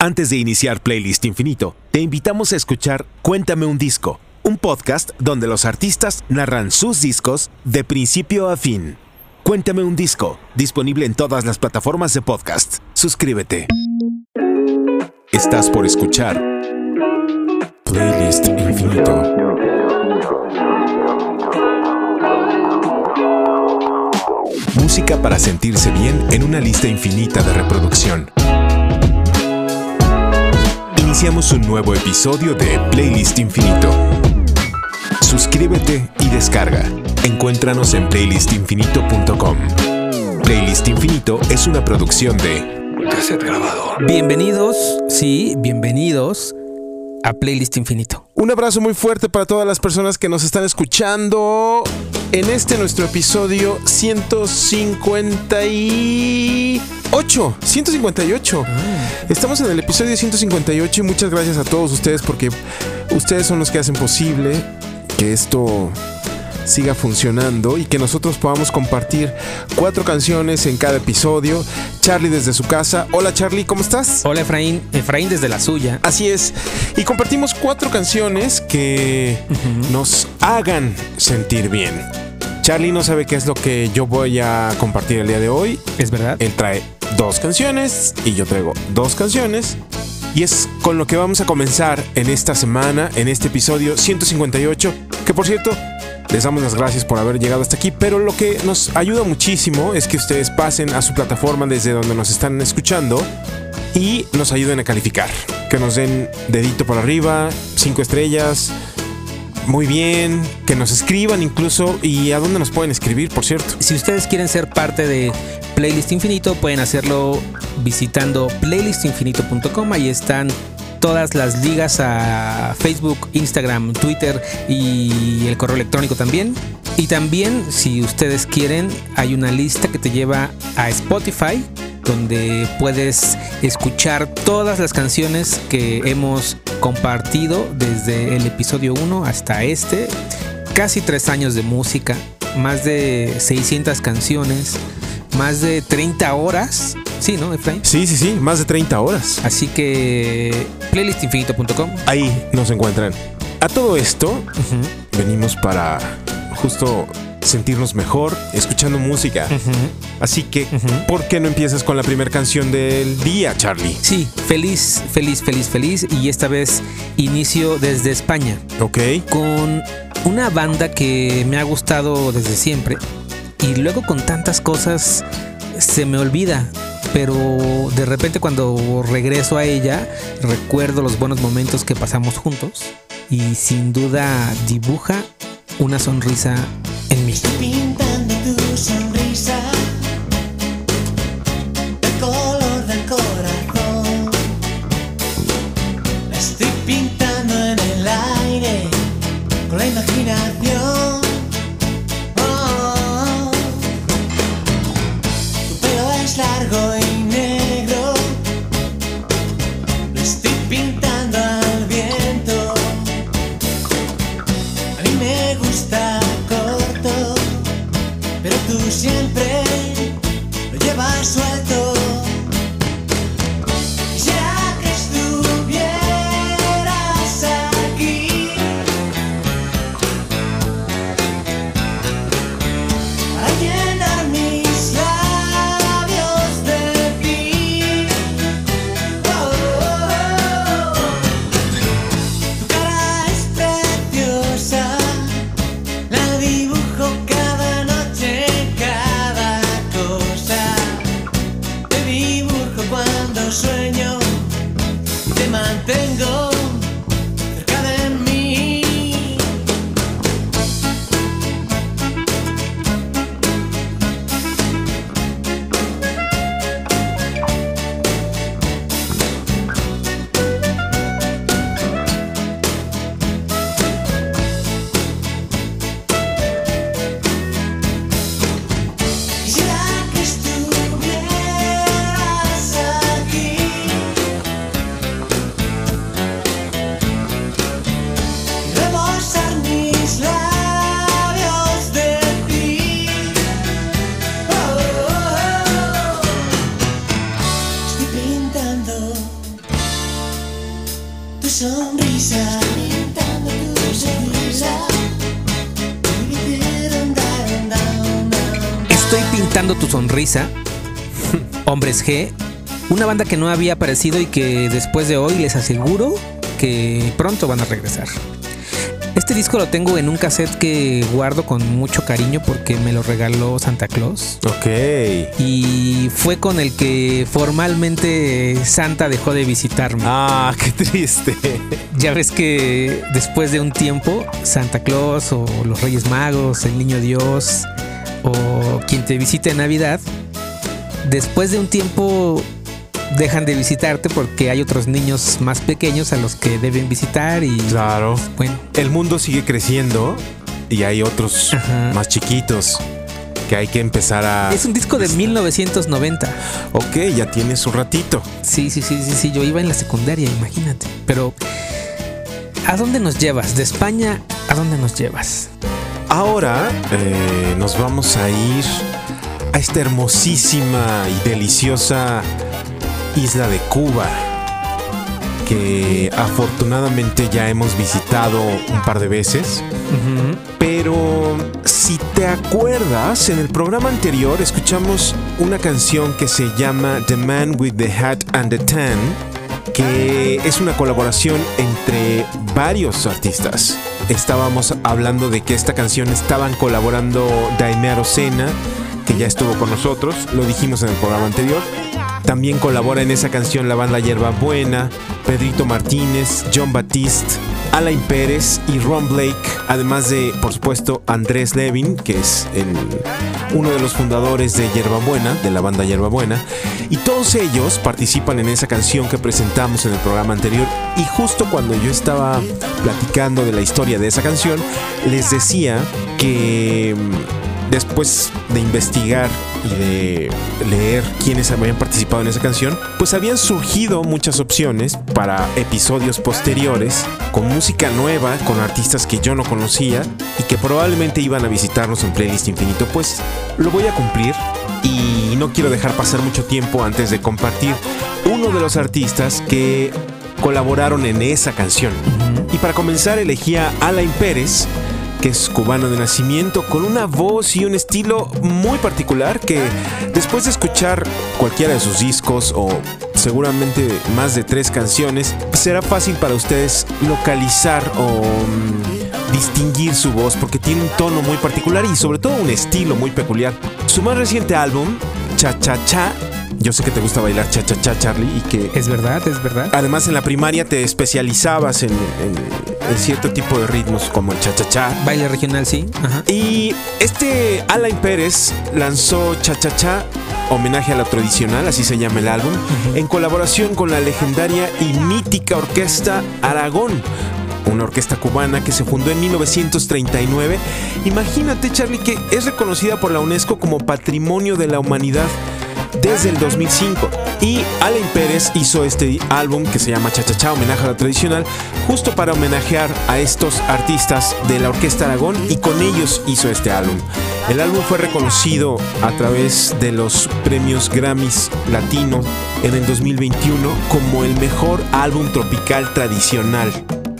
Antes de iniciar Playlist Infinito, te invitamos a escuchar Cuéntame un disco, un podcast donde los artistas narran sus discos de principio a fin. Cuéntame un disco, disponible en todas las plataformas de podcast. Suscríbete. Estás por escuchar Playlist Infinito. Música para sentirse bien en una lista infinita de reproducción. Iniciamos un nuevo episodio de Playlist Infinito. Suscríbete y descarga. Encuéntranos en playlistinfinito.com. Playlist Infinito es una producción de Cassette Grabador. Bienvenidos, sí, bienvenidos a Playlist Infinito. Un abrazo muy fuerte para todas las personas que nos están escuchando en este nuestro episodio 158. 158. Estamos en el episodio 158 y muchas gracias a todos ustedes porque ustedes son los que hacen posible que esto siga funcionando y que nosotros podamos compartir cuatro canciones en cada episodio. Charlie desde su casa. Hola Charlie, ¿cómo estás? Hola Efraín, Efraín desde la suya. Así es. Y compartimos cuatro canciones que nos hagan sentir bien. Charlie no sabe qué es lo que yo voy a compartir el día de hoy. ¿Es verdad? Él trae dos canciones y yo traigo dos canciones. Y es con lo que vamos a comenzar en esta semana, en este episodio 158. Que por cierto, les damos las gracias por haber llegado hasta aquí, pero lo que nos ayuda muchísimo es que ustedes pasen a su plataforma desde donde nos están escuchando y nos ayuden a calificar. Que nos den dedito por arriba, cinco estrellas, muy bien, que nos escriban incluso y a dónde nos pueden escribir, por cierto. Si ustedes quieren ser parte de Playlist Infinito, pueden hacerlo visitando playlistinfinito.com. Ahí están todas las ligas a Facebook, Instagram, Twitter y el correo electrónico también. Y también, si ustedes quieren, hay una lista que te lleva a Spotify, donde puedes escuchar todas las canciones que hemos compartido desde el episodio 1 hasta este. Casi tres años de música, más de 600 canciones, más de 30 horas. Sí, ¿no, Efraín? Sí, sí, sí, más de 30 horas. Así que playlistinfinito.com. Ahí nos encuentran. A todo esto, venimos para justo sentirnos mejor escuchando música. Así que, ¿por qué no empiezas con la primera canción del día, Charlie? Sí, feliz, feliz, feliz, feliz. Y esta vez inicio desde España. Ok. Con una banda que me ha gustado desde siempre. Y luego con tantas cosas se me olvida. Pero de repente cuando regreso a ella, recuerdo los buenos momentos que pasamos juntos. Y sin duda dibuja una sonrisa Hombres G. Una banda que no había aparecido y que después de hoy les aseguro que pronto van a regresar. Este disco lo tengo en un cassette que guardo con mucho cariño porque me lo regaló Santa Claus. Ok. Y fue con el que formalmente Santa dejó de visitarme. Ah, qué triste. Ya ves que después de un tiempo, Santa Claus o los Reyes Magos, el Niño Dios o quien te visite en Navidad, después de un tiempo dejan de visitarte porque hay otros niños más pequeños a los que deben visitar y Claro. bueno, El mundo sigue creciendo y hay otros Ajá. más chiquitos que hay que empezar a... es un disco de 1990. Ok, ya tiene su ratito. Sí, sí, sí, sí, sí, yo iba en la secundaria, imagínate. Pero ¿a dónde nos llevas? De España, ¿a dónde nos llevas? Ahora eh, nos vamos a ir a esta hermosísima y deliciosa isla de Cuba, que afortunadamente ya hemos visitado un par de veces. Pero si te acuerdas, en el programa anterior escuchamos una canción que se llama The Man with the Hat and the Tan, que es una colaboración entre varios artistas. Estábamos hablando de que esta canción estaban colaborando Daime Arocena, que ya estuvo con nosotros, lo dijimos en el programa anterior. También colabora en esa canción la banda Yerba Buena, Pedrito Martínez, John Batiste, Alain Pérez y Ron Blake, además de, por supuesto, Andrés Levin, que es el- uno de los fundadores de Yerba Buena, de la banda Yerba Buena, y todos ellos participan en esa canción que presentamos en el programa anterior. Y justo cuando yo estaba platicando de la historia de esa canción, les decía que mm, después de investigar y de leer quiénes habían participado en esa canción, pues habían surgido muchas opciones para episodios posteriores con música nueva, con artistas que yo no conocía y que probablemente iban a visitarnos en Playlist Infinito. Pues lo voy a cumplir y no quiero dejar pasar mucho tiempo antes de compartir uno de los artistas que colaboraron en esa canción. Y para comenzar elegí a Alain Pérez, es cubano de nacimiento, con una voz y un estilo muy particular que después de escuchar cualquiera de sus discos o seguramente más de tres canciones, será fácil para ustedes localizar o mm, distinguir su voz porque tiene un tono muy particular y sobre todo un estilo muy peculiar. Su más reciente álbum, Cha Cha Cha, yo sé que te gusta bailar Cha Cha Cha Charlie y que Es verdad, es verdad. Además, en la primaria te especializabas en, en- en cierto tipo de ritmos como el cha-cha-cha. Baile regional, sí. Ajá. Y este Alain Pérez lanzó Cha-Cha-Cha, homenaje a lo tradicional, así se llama el álbum, en colaboración con la legendaria y mítica orquesta Aragón. Una orquesta cubana que se fundó en 1939. Imagínate, Charlie, que es reconocida por la UNESCO como Patrimonio de la Humanidad desde el 2005. Y Alain Pérez hizo este álbum que se llama Cha Cha Cha, homenaje a lo tradicional, justo para homenajear a estos artistas de la Orquesta Aragón y con ellos hizo este álbum. El álbum fue reconocido a través de los premios Grammys Latino en el 2021 como el mejor álbum tropical tradicional.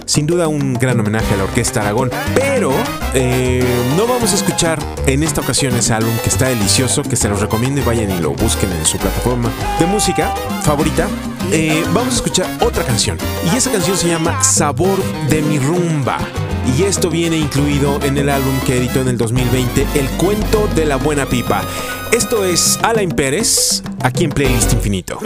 Sin duda un gran homenaje a la Orquesta Aragón. Pero eh, no vamos a escuchar en esta ocasión ese álbum que está delicioso, que se los recomiendo y vayan y lo busquen en su plataforma de música favorita. Eh, vamos a escuchar otra canción. Y esa canción se llama Sabor de mi rumba. Y esto viene incluido en el álbum que editó en el 2020, El cuento de la buena pipa. Esto es Alain Pérez, aquí en Playlist Infinito.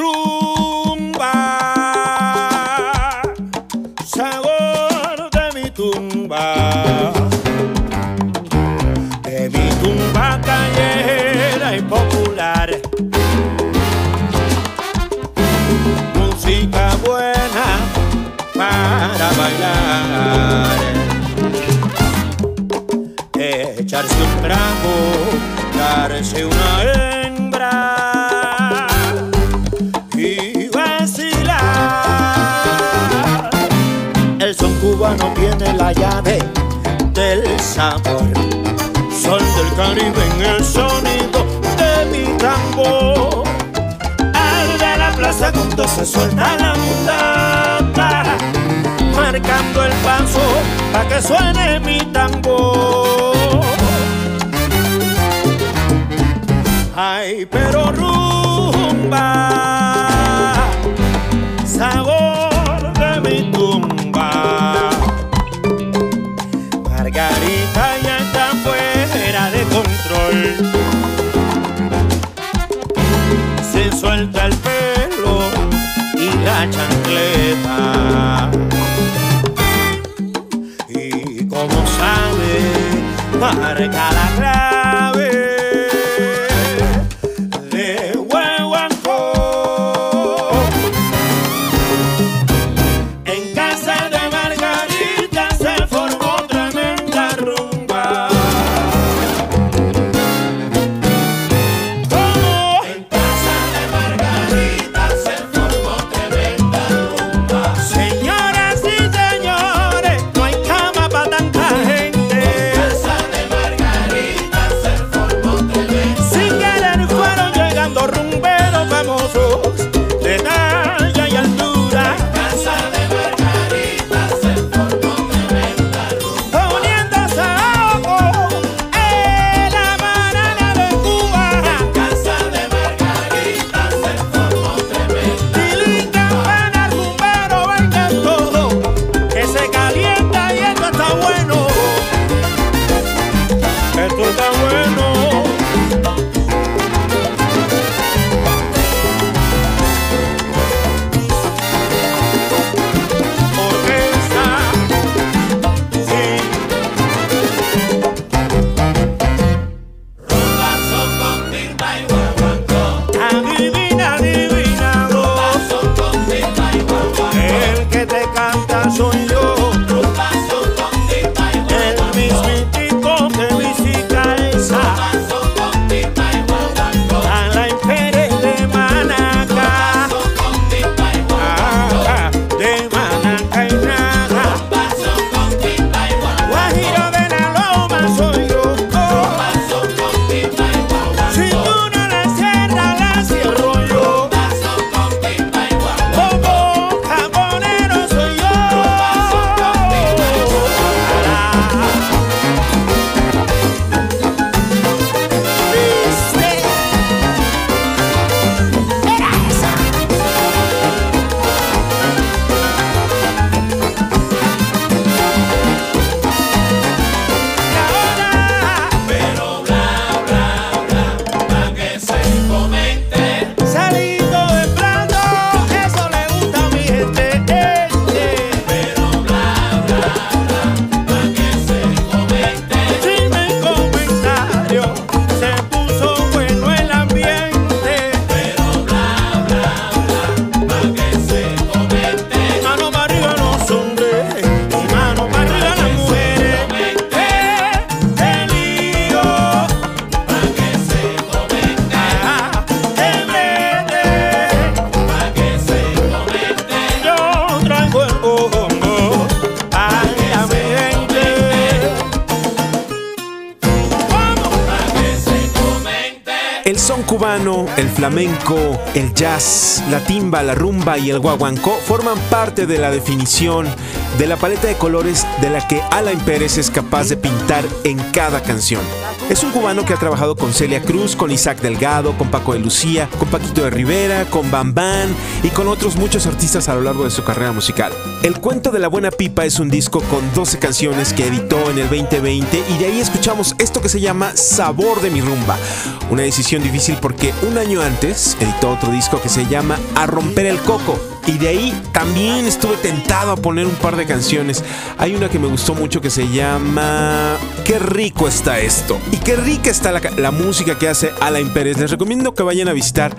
Echarse un trago, darse una hembra y vacilar. El son cubano tiene la llave del sabor. Sol del Caribe en el sonido de mi tambor. Al de la plaza cuando se suelta la mundata marcando el paso pa que suene mi tambor. Ay, pero rumba. El flamenco, el jazz, la timba, la rumba y el guaguancó forman parte de la definición de la paleta de colores de la que Alain Pérez es capaz de pintar en cada canción. Es un cubano que ha trabajado con Celia Cruz, con Isaac Delgado, con Paco de Lucía, con Paquito de Rivera, con Bam Bam y con otros muchos artistas a lo largo de su carrera musical. El cuento de la buena pipa es un disco con 12 canciones que editó en el 2020 y de ahí escuchamos esto que se llama Sabor de mi rumba. Una decisión difícil porque un año antes editó otro disco que se llama A romper el coco. Y de ahí también estuve tentado a poner un par de canciones. Hay una que me gustó mucho que se llama Qué rico está esto. Y qué rica está la, música que hace Alain Pérez. Les recomiendo que vayan a visitar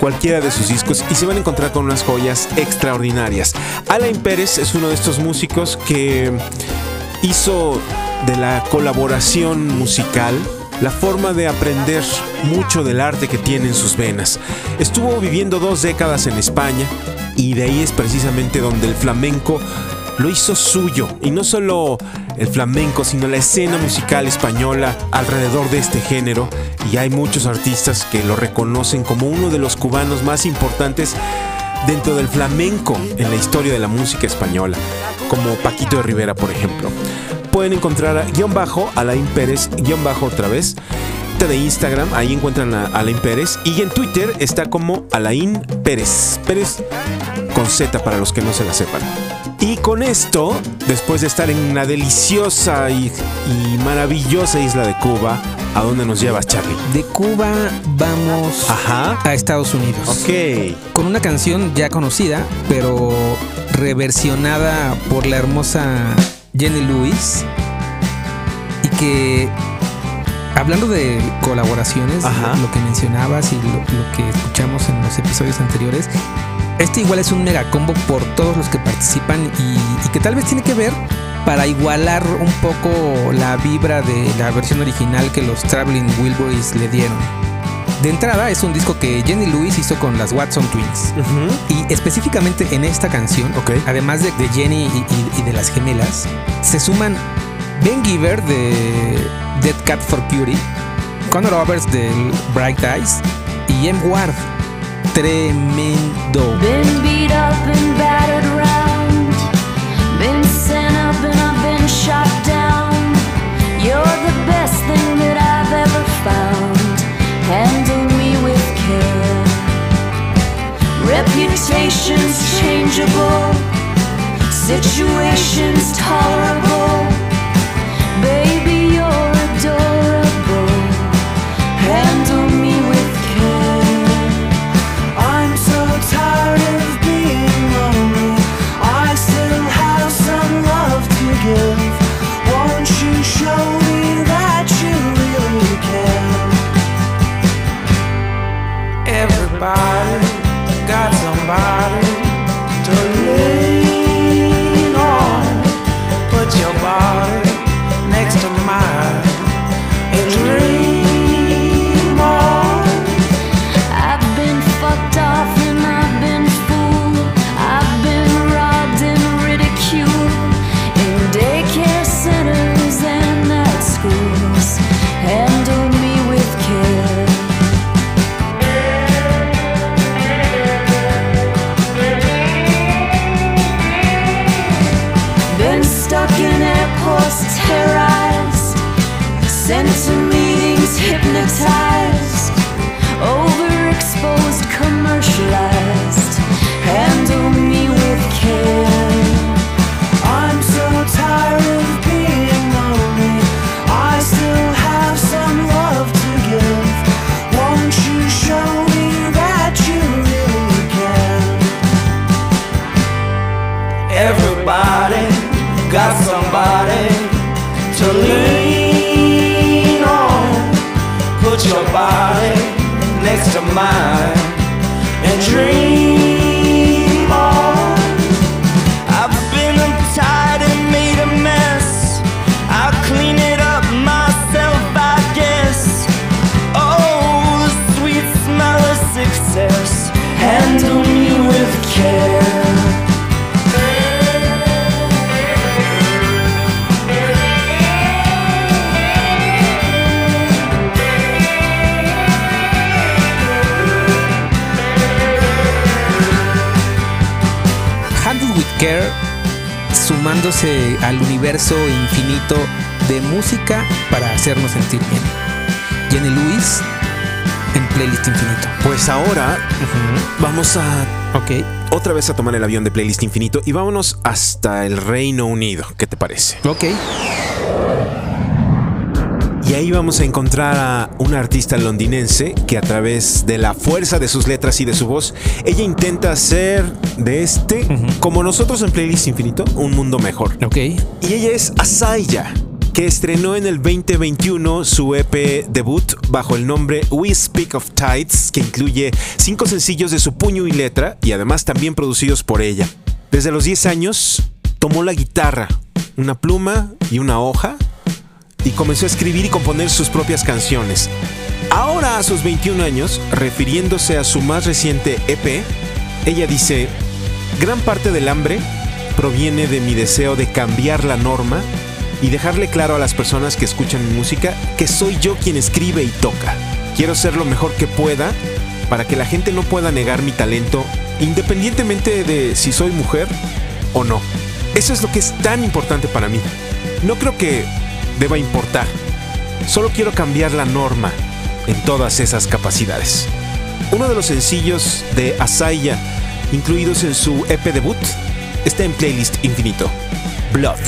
cualquiera de sus discos y se van a encontrar con unas joyas extraordinarias. Alain Pérez es uno de estos músicos que hizo de la colaboración musical la forma de aprender mucho del arte que tiene en sus venas. Estuvo viviendo dos décadas en España y de ahí es precisamente donde el flamenco lo hizo suyo. Y no solo el flamenco, sino la escena musical española alrededor de este género. Y hay muchos artistas que lo reconocen como uno de los cubanos más importantes dentro del flamenco en la historia de la música española, como Paquito de Rivera, por ejemplo. Pueden encontrar a guion bajo Alain Pérez, guion bajo otra vez, de Instagram, ahí encuentran a Alain Pérez. Y en Twitter está como Alain Pérez. Pérez con Z para los que no se la sepan. Y con esto, después de estar en una deliciosa y, y maravillosa isla de Cuba, ¿a dónde nos llevas, Charlie? De Cuba vamos Ajá. a Estados Unidos. Ok. Con una canción ya conocida, pero reversionada por la hermosa Jenny Lewis. Y que, hablando de colaboraciones, Ajá. lo que mencionabas y lo, lo que escuchamos en los episodios anteriores, este igual es un mega combo por todos los que participan y, y que tal vez tiene que ver para igualar un poco la vibra de la versión original que los Traveling Wilburys le dieron. De entrada es un disco que Jenny Lewis hizo con las Watson Twins. Y específicamente en esta canción, además de, de Jenny y, y- y de las gemelas, se suman Ben Giver de Dead Cat for Cutie, Conor Roberts del Bright Eyes y M. Ward. Tremendo. Been beat up and battered round. Been sent up and I've been shot down. You're the best thing that I've ever found. Handle me with care. Reputations changeable. Situations tolerable. Care sumándose al universo infinito de música para hacernos sentir bien. Jenny Lewis en Playlist Infinito. Pues ahora vamos a Ok. otra vez a tomar el avión de Playlist Infinito y vámonos hasta el Reino Unido. ¿Qué te parece? Ok. Y ahí vamos a encontrar a una artista londinense que a través de la fuerza de sus letras y de su voz, ella intenta hacer de este, como nosotros en Playlist Infinito, un mundo mejor. Ok. Y ella es Asaya, que estrenó en el 2021 su EP debut bajo el nombre We Speak of Tides, que incluye cinco sencillos de su puño y letra y además también producidos por ella. Desde los 10 años tomó la guitarra, una pluma y una hoja y comenzó a escribir y componer sus propias canciones. Ahora a sus 21 años, refiriéndose a su más reciente EP, ella dice, gran parte del hambre proviene de mi deseo de cambiar la norma y dejarle claro a las personas que escuchan mi música que soy yo quien escribe y toca. Quiero ser lo mejor que pueda para que la gente no pueda negar mi talento independientemente de si soy mujer o no. Eso es lo que es tan importante para mí. No creo que deba importar. Solo quiero cambiar la norma en todas esas capacidades. Uno de los sencillos de Asaya, incluidos en su EP debut, está en playlist infinito. Blood.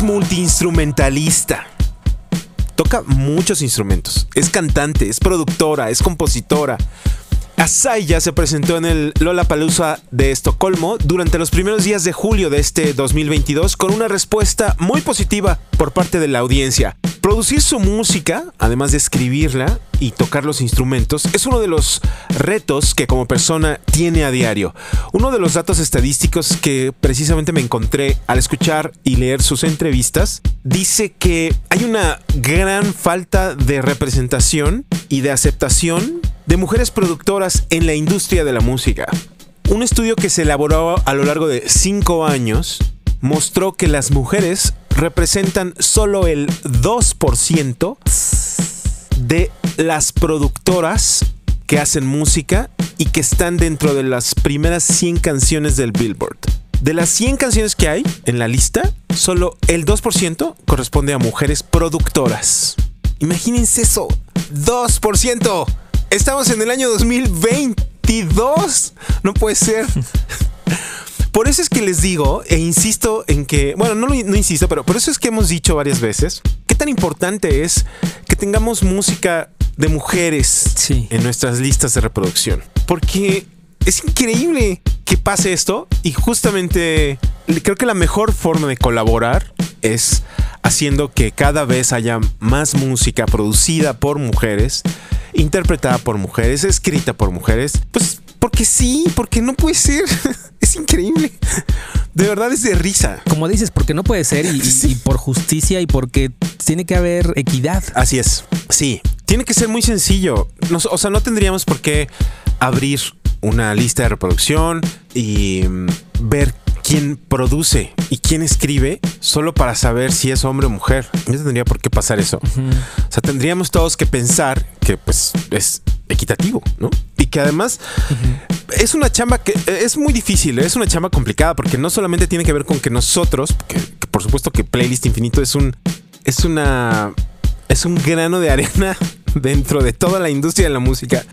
Es multiinstrumentalista. Toca muchos instrumentos. Es cantante, es productora, es compositora. Asaya se presentó en el Lollapalooza de Estocolmo durante los primeros días de julio de este 2022 con una respuesta muy positiva por parte de la audiencia. Producir su música, además de escribirla y tocar los instrumentos, es uno de los retos que como persona tiene a diario. Uno de los datos estadísticos que precisamente me encontré al escuchar y leer sus entrevistas dice que hay una gran falta de representación y de aceptación de mujeres productoras en la industria de la música. Un estudio que se elaboró a lo largo de cinco años mostró que las mujeres representan solo el 2% de las productoras que hacen música y que están dentro de las primeras 100 canciones del Billboard. De las 100 canciones que hay en la lista, solo el 2% corresponde a mujeres productoras. Imagínense eso, 2%. Estamos en el año 2022. No puede ser. Por eso es que les digo e insisto en que, bueno, no, no insisto, pero por eso es que hemos dicho varias veces qué tan importante es que tengamos música de mujeres Sí. en nuestras listas de reproducción. Porque es increíble que pase esto y justamente creo que la mejor forma de colaborar es haciendo que cada vez haya más música producida por mujeres, interpretada por mujeres, escrita por mujeres. Pues porque sí, porque no puede ser. Es increíble. De verdad es de risa. Como dices, porque no puede ser y, y- Sí. y por justicia y porque tiene que haber equidad. Así es. Sí. Tiene que ser muy sencillo. Nos- o sea, no tendríamos por qué abrir una lista de reproducción y mm, ver quién produce y quién escribe solo para saber si es hombre o mujer. No tendría por qué pasar eso. O sea, tendríamos todos que pensar que pues es equitativo, ¿no? Y que además es una chamba que eh, es muy difícil, es una chamba complicada porque no solamente tiene que ver con que nosotros, que, que por supuesto que Playlist Infinito es un es una es un grano de arena dentro de toda la industria de la música.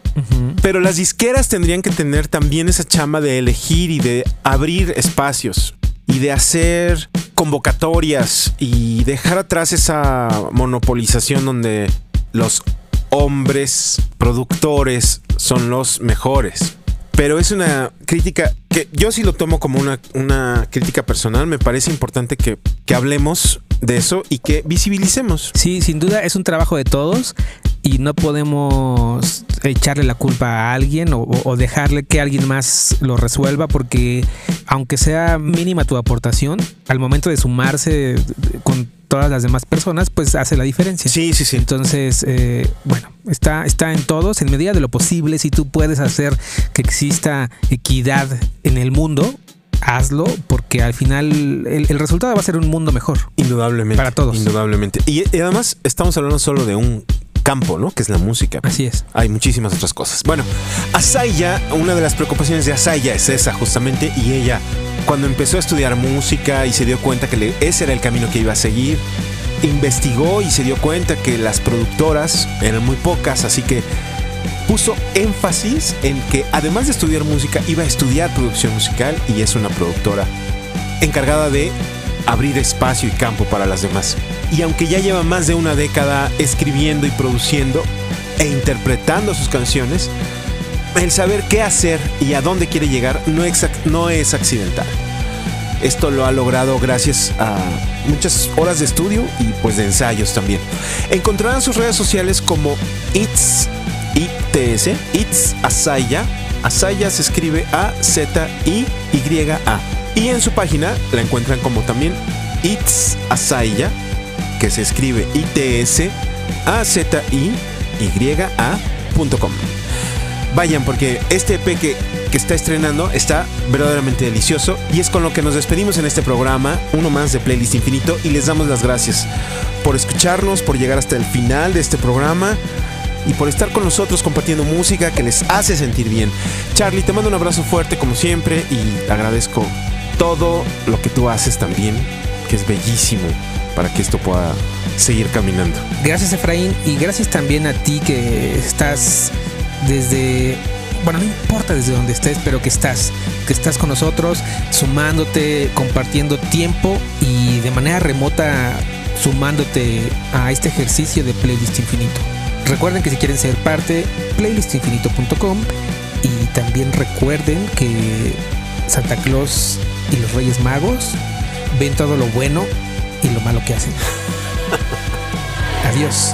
Pero las disqueras tendrían que tener también esa chamba de elegir y de abrir espacios y de hacer convocatorias y dejar atrás esa monopolización donde los hombres productores son los mejores. Pero es una crítica que yo sí lo tomo como una, una crítica personal. Me parece importante que, que hablemos de eso y que visibilicemos. Sí, sin duda es un trabajo de todos y no podemos echarle la culpa a alguien o, o dejarle que alguien más lo resuelva porque aunque sea mínima tu aportación, al momento de sumarse con todas las demás personas, pues hace la diferencia. Sí, sí, sí. Entonces, eh, bueno, está, está en todos, en medida de lo posible, si tú puedes hacer que exista equidad en el mundo, hazlo, porque al final el, el resultado va a ser un mundo mejor. Indudablemente. Para todos. Indudablemente. Y, y además estamos hablando solo de un campo, ¿no? Que es la música. Así es. Hay muchísimas otras cosas. Bueno, Asaya, una de las preocupaciones de Asaya es esa justamente, y ella cuando empezó a estudiar música y se dio cuenta que ese era el camino que iba a seguir, investigó y se dio cuenta que las productoras eran muy pocas, así que puso énfasis en que además de estudiar música, iba a estudiar producción musical y es una productora encargada de abrir espacio y campo para las demás. Y aunque ya lleva más de una década escribiendo y produciendo e interpretando sus canciones, el saber qué hacer y a dónde quiere llegar no, es accidental. Esto lo ha logrado gracias a muchas horas de estudio y pues de ensayos también. Encontrarán sus redes sociales como It's ITS, It's Asaya. Asaya se escribe A Z I Y A. Y en su página la encuentran como también It's Asaya, que se escribe I T S A Z I Y A.com. Vayan porque este EP que, que está estrenando está verdaderamente delicioso y es con lo que nos despedimos en este programa, uno más de Playlist Infinito y les damos las gracias por escucharnos, por llegar hasta el final de este programa y por estar con nosotros compartiendo música que les hace sentir bien. Charlie, te mando un abrazo fuerte como siempre y agradezco todo lo que tú haces también, que es bellísimo para que esto pueda seguir caminando. Gracias Efraín y gracias también a ti que estás desde, bueno, no importa desde donde estés, pero que estás, que estás con nosotros, sumándote, compartiendo tiempo y de manera remota sumándote a este ejercicio de Playlist Infinito. Recuerden que si quieren ser parte, playlistinfinito.com y también recuerden que Santa Claus y los Reyes Magos ven todo lo bueno y lo malo que hacen. Adiós.